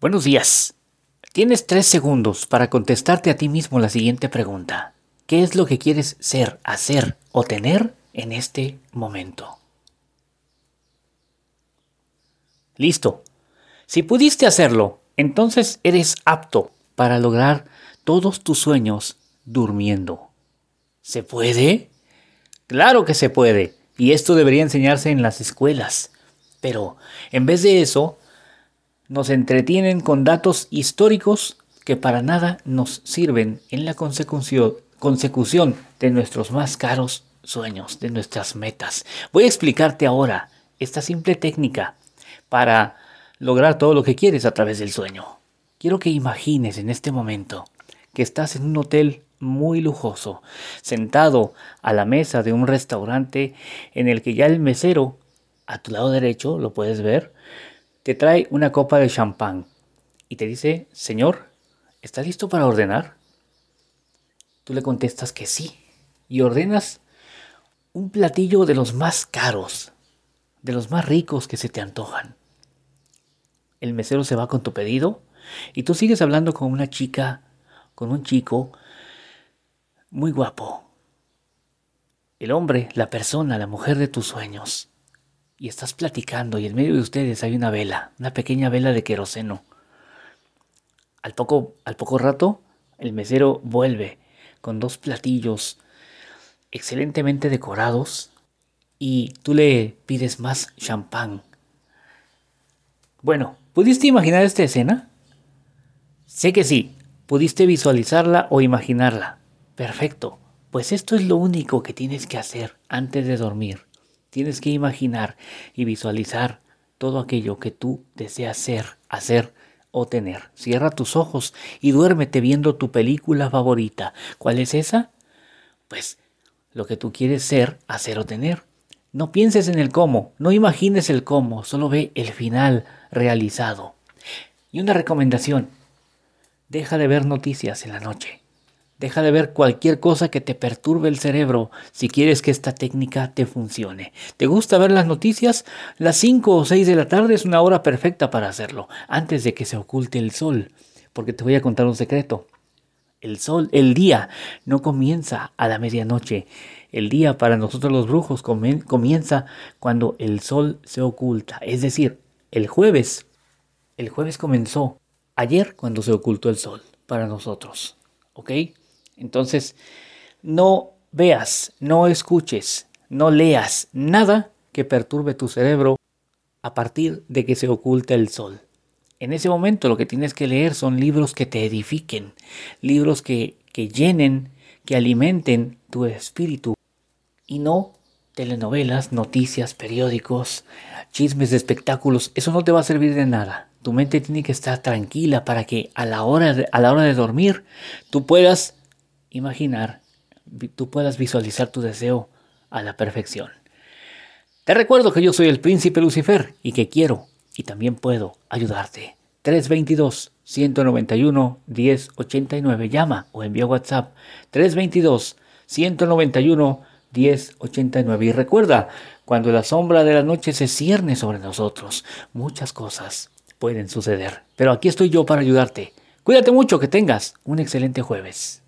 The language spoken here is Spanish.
Buenos días. Tienes tres segundos para contestarte a ti mismo la siguiente pregunta. ¿Qué es lo que quieres ser, hacer o tener en este momento? Listo. Si pudiste hacerlo, entonces eres apto para lograr todos tus sueños durmiendo. ¿Se puede? Claro que se puede. Y esto debería enseñarse en las escuelas. Pero en vez de eso, nos entretienen con datos históricos que para nada nos sirven en la consecución, de nuestros más caros sueños, de nuestras metas. Voy a explicarte ahora esta simple técnica para lograr todo lo que quieres a través del sueño. Quiero que imagines en este momento que estás en un hotel muy lujoso, sentado a la mesa de un restaurante en el que ya el mesero, a tu lado derecho, lo puedes ver, te trae una copa de champán y te dice, Señor, ¿está listo para ordenar? Tú le contestas que sí y ordenas un platillo de los más caros, de los más ricos que se te antojan. El mesero se va con tu pedido y tú sigues hablando con una chica, con un chico muy guapo. El hombre, la persona, la mujer de tus sueños y estás platicando y en medio de ustedes hay una vela, una pequeña vela de queroseno. Al poco, al poco rato, el mesero vuelve con dos platillos excelentemente decorados y tú le pides más champán. Bueno, ¿pudiste imaginar esta escena? Sé que sí, pudiste visualizarla o imaginarla. Perfecto, pues esto es lo único que tienes que hacer antes de dormir. Tienes que imaginar y visualizar todo aquello que tú deseas ser, hacer o tener. Cierra tus ojos y duérmete viendo tu película favorita. ¿Cuál es esa? Pues lo que tú quieres ser, hacer o tener. No pienses en el cómo, no imagines el cómo, solo ve el final realizado. Y una recomendación, deja de ver noticias en la noche. Deja de ver cualquier cosa que te perturbe el cerebro si quieres que esta técnica te funcione. ¿Te gusta ver las noticias? Las 5 o 6 de la tarde es una hora perfecta para hacerlo, antes de que se oculte el sol. Porque te voy a contar un secreto. El sol, el día, no comienza a la medianoche. El día para nosotros los brujos comienza cuando el sol se oculta. Es decir, el jueves. El jueves comenzó ayer cuando se ocultó el sol para nosotros. ¿Ok? Entonces, no veas, no escuches, no leas nada que perturbe tu cerebro a partir de que se oculta el sol. En ese momento lo que tienes que leer son libros que te edifiquen, libros que, llenen, que alimenten tu espíritu y no telenovelas, noticias, periódicos, chismes de espectáculos. Eso no te va a servir de nada. Tu mente tiene que estar tranquila para que a la hora a la hora de dormir tú puedas imaginar, tú puedas visualizar tu deseo a la perfección. Te recuerdo que yo soy el príncipe Lucifer y que quiero y también puedo ayudarte. 322 191 1089 llama o envía WhatsApp. 322 191 1089 y recuerda cuando la sombra de la noche se cierne sobre nosotros muchas cosas pueden suceder. Pero aquí estoy yo para ayudarte. Cuídate mucho que tengas un excelente jueves